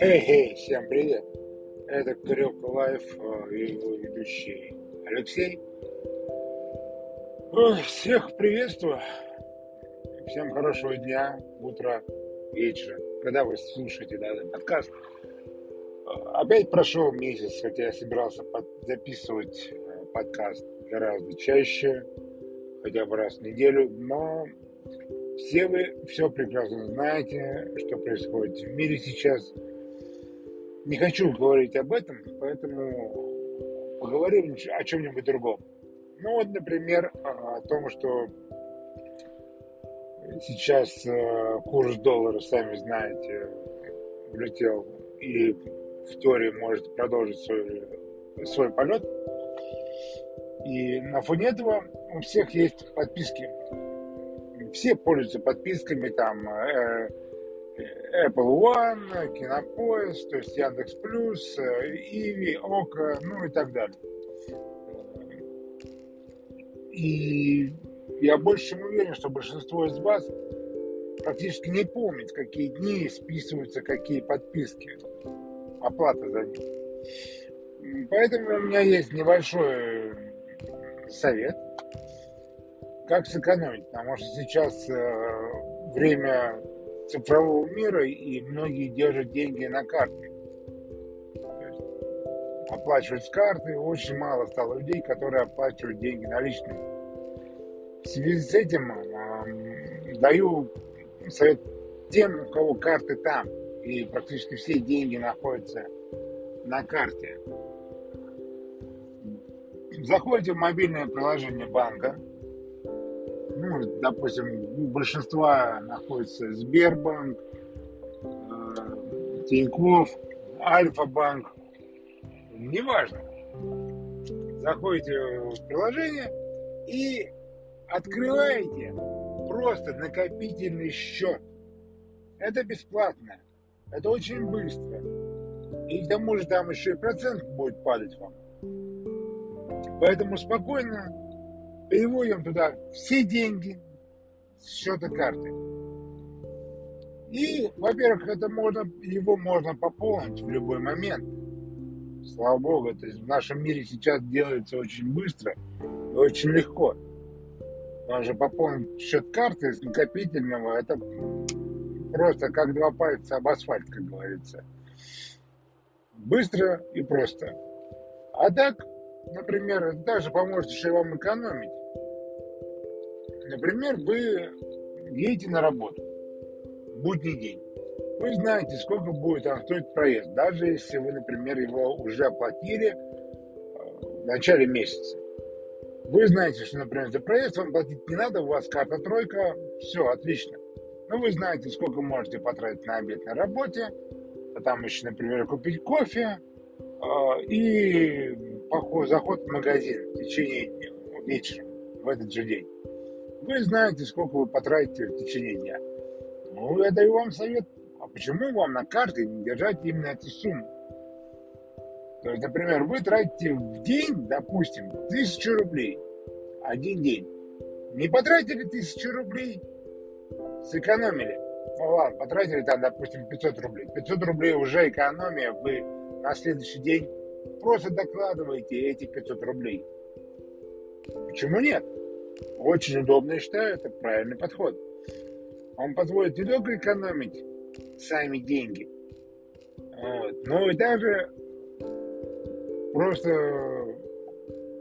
Эй, всем привет! Это Крёка Life э, и его ведущий Алексей. Всех приветствую. Всем хорошего дня, утра, вечера, когда вы слушаете данный подкаст. Опять прошел месяц, хотя я собирался под, записывать э, подкаст гораздо чаще, хотя бы раз в неделю, но все вы все прекрасно знаете, что происходит в мире сейчас. Не хочу говорить об этом, поэтому поговорим о чем-нибудь другом. Ну вот, например, о том, что сейчас э, курс доллара, сами знаете, улетел и в теории может продолжить свой, свой полет. И на фоне этого у всех есть подписки. Все пользуются подписками, там э, Apple One, Кинопоиск, то есть Яндекс Плюс, Иви, Ока, ну и так далее. И я больше чем уверен, что большинство из вас практически не помнит, какие дни списываются какие подписки, оплата за них. Поэтому у меня есть небольшой совет, как сэкономить, потому что сейчас э, время цифрового мира и многие держат деньги на карте. Оплачивают с карты, очень мало стало людей, которые оплачивают деньги наличными. В связи с этим э, даю совет тем, у кого карты там, и практически все деньги находятся на карте. Заходите в мобильное приложение банка. Ну, допустим, у большинства находится Сбербанк, э, Тинькофф, Альфа-банк. Неважно. Заходите в приложение и открываете просто накопительный счет. Это бесплатно. Это очень быстро. И к тому же там еще и процент будет падать вам. Поэтому спокойно переводим туда все деньги с счета карты. И, во-первых, это можно, его можно пополнить в любой момент. Слава богу, то есть в нашем мире сейчас делается очень быстро и очень легко. Потому что пополнить счет карты с накопительного, это просто как два пальца об асфальт, как говорится. Быстро и просто. А так, например, даже поможет еще вам экономить. Например, вы едете на работу, будний день. Вы знаете, сколько будет там стоить проезд, даже если вы, например, его уже оплатили э, в начале месяца. Вы знаете, что, например, за проезд вам платить не надо, у вас карта тройка, все, отлично. Ну, вы знаете, сколько можете потратить на обед на работе, а там еще, например, купить кофе э, и заход в магазин в течение дня, вечером, в этот же день. Вы знаете, сколько вы потратите в течение дня. Ну, я даю вам совет, а почему вам на карте не держать именно эту сумму? То есть, например, вы тратите в день, допустим, тысячу рублей. Один день. Не потратили тысячу рублей, сэкономили. Ну ладно, потратили там, допустим, 500 рублей. 500 рублей уже экономия, вы на следующий день просто докладываете эти 500 рублей. Почему нет? Очень удобно, я считаю, это правильный подход. Он позволит не только экономить сами деньги, вот, но и даже просто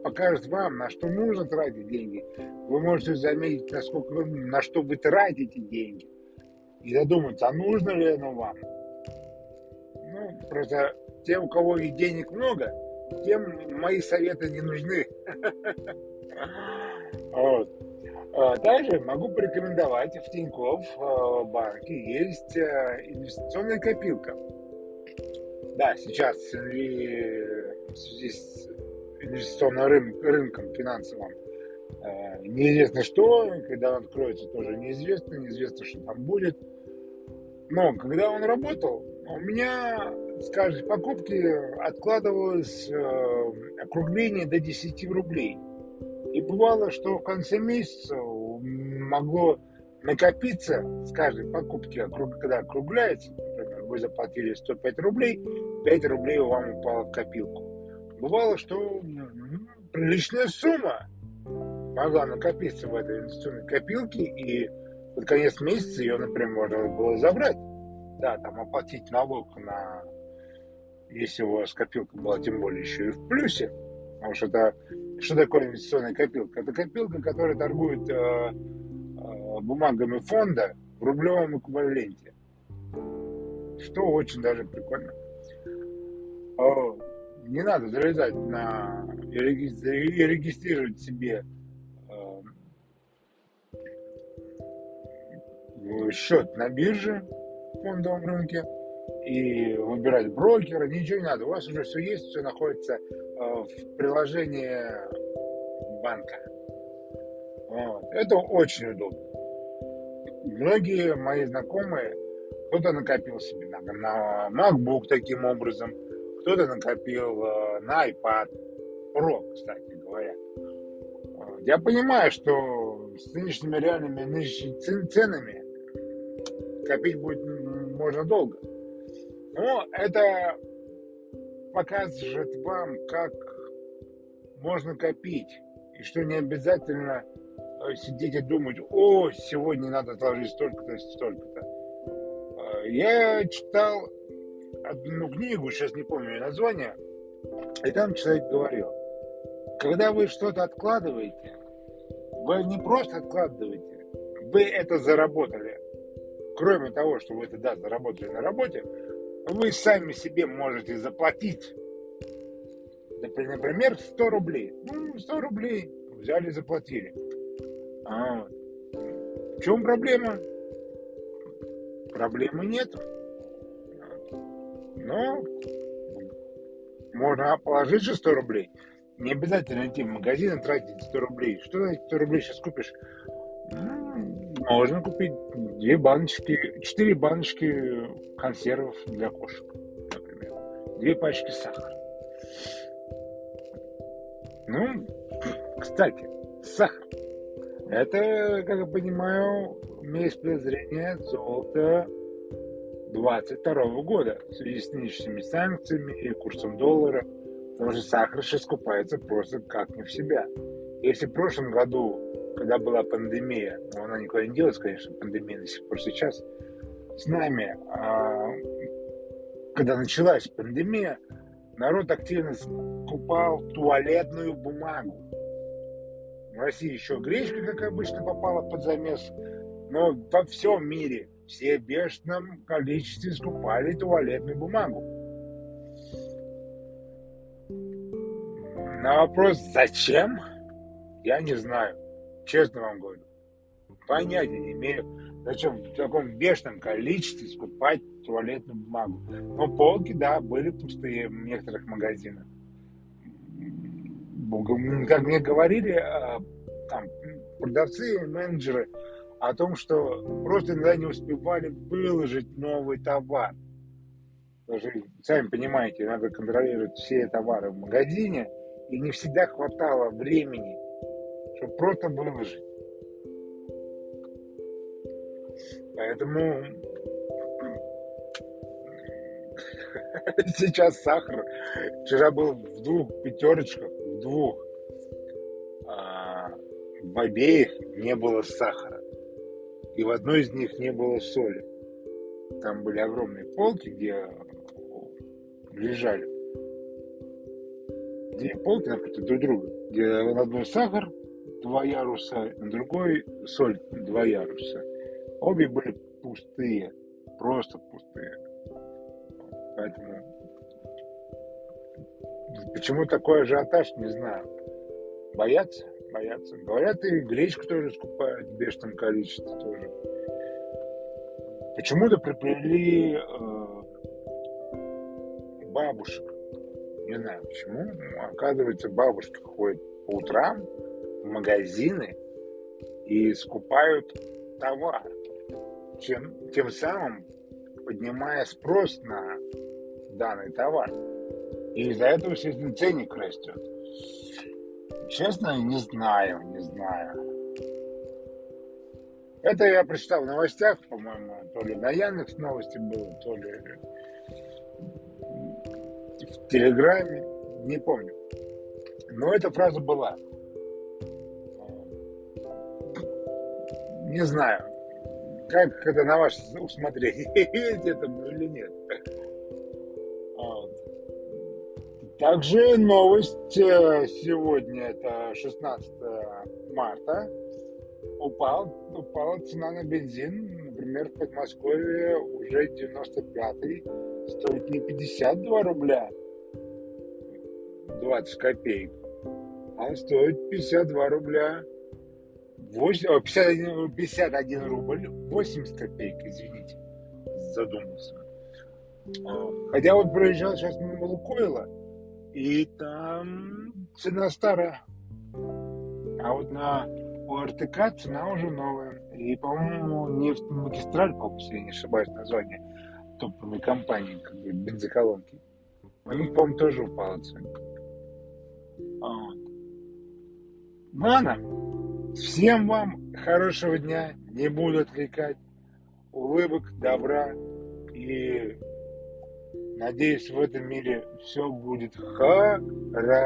покажет вам, на что нужно тратить деньги. Вы можете заметить, насколько вы, на что вы тратите деньги. И задуматься, а нужно ли оно вам. Ну, просто тем, у кого и денег много, тем мои советы не нужны. Вот. Также могу порекомендовать в Тинькофф э, банке есть э, инвестиционная копилка. Да, сейчас в связи с инвестиционным рын, рынком финансовым э, неизвестно что, когда он откроется, тоже неизвестно, неизвестно, что там будет. Но когда он работал, у меня, скажем, покупки откладывалось э, округление до 10 рублей. И бывало, что в конце месяца могло накопиться с каждой покупки, когда округляется, например, вы заплатили 105 рублей, 5 рублей вам упало в копилку. Бывало, что приличная сумма могла накопиться в этой инвестиционной копилке, и под конец месяца ее, например, можно было забрать. Да, там оплатить налог на... Если у вас копилка была, тем более еще и в плюсе. Потому что это... Что такое инвестиционная копилка? Это копилка, которая торгует э, э, бумагами фонда в рублевом эквиваленте. Что очень даже прикольно. Не надо залезать на и регистрировать себе счет на бирже, фондовом рынке, и выбирать брокера, ничего не надо. У вас уже все есть, все находится э, в приложении банка. Вот. Это очень удобно. Многие мои знакомые, кто-то накопил себе на, на MacBook таким образом, кто-то накопил э, на iPad Pro, кстати говоря. Я понимаю, что с нынешними реальными нынешними ценами копить будет можно долго. Но это покажет вам, как можно копить. И что не обязательно э, сидеть и думать, о, сегодня надо отложить столько-то, столько-то. Э, я читал одну книгу, сейчас не помню ее название, и там человек говорил, когда вы что-то откладываете, вы не просто откладываете, вы это заработали кроме того, что вы это, да, заработали на работе, вы сами себе можете заплатить, например, 100 рублей. Ну, 100 рублей взяли, заплатили. А, в чем проблема? Проблемы нет. Но можно положить же 100 рублей. Не обязательно идти в магазин и тратить 100 рублей. Что за 100 рублей сейчас купишь? Можно купить две баночки, четыре баночки консервов для кошек, например. Две пачки сахара. Ну, кстати, сахар. Это, как я понимаю, имеет подозрение золото 22 года в связи с нынешними санкциями и курсом доллара, потому что сахар сейчас купается просто как не в себя. Если в прошлом году когда была пандемия, но она никуда не делась, конечно, пандемия до сих пор сейчас с нами, а, когда началась пандемия, народ активно скупал туалетную бумагу. В России еще гречка, как обычно, попала под замес, но во всем мире все в бешеном количестве скупали туалетную бумагу. На вопрос «Зачем?» я не знаю. Честно вам говорю. Понятия не имею, зачем в таком бешеном количестве скупать туалетную бумагу. Но полки, да, были пустые в некоторых магазинах. Как мне говорили а, там, продавцы, менеджеры, о том, что просто иногда не успевали выложить новый товар. Что, сами понимаете, надо контролировать все товары в магазине, и не всегда хватало времени чтобы просто выложить. Поэтому сейчас сахар. Вчера был в двух пятерочках, в двух. А в обеих не было сахара. И в одной из них не было соли. Там были огромные полки, где лежали две полки напротив друг друга, где на одной сахар, два яруса, на другой соль два яруса. Обе были пустые, просто пустые. Поэтому почему такой ажиотаж, не знаю. Боятся? Боятся. Говорят, и гречку тоже скупают в бешеном количестве тоже. Почему-то приплели э, бабушек. Не знаю почему. Оказывается, бабушки ходят по утрам, магазины и скупают товар, чем, тем самым поднимая спрос на данный товар. И из-за этого, естественно, ценник растет. Честно, не знаю, не знаю. Это я прочитал в новостях, по-моему, то ли на Яндекс новости было, то ли в Телеграме, не помню. Но эта фраза была. Не знаю, как это на ваше усмотрение, это или нет. Также новость э, сегодня, это 16 марта, упал, упала цена на бензин. Например, в Подмосковье уже 95-й стоит не 52 рубля 20 копеек, а стоит 52 рубля 8, 51, 51 рубль 80 копеек, извините, задумался. А, хотя вот проезжал сейчас мимо Лукойла, и там цена старая. А вот на ОРТК цена уже новая. И, по-моему, нефть магистраль, по если я не ошибаюсь, название топовой компании, как бы бензоколонки. У них, по-моему, тоже упала цена. Вот. Ну ладно. Всем вам хорошего дня. Не буду отвлекать. Улыбок, добра. И надеюсь, в этом мире все будет хорошо.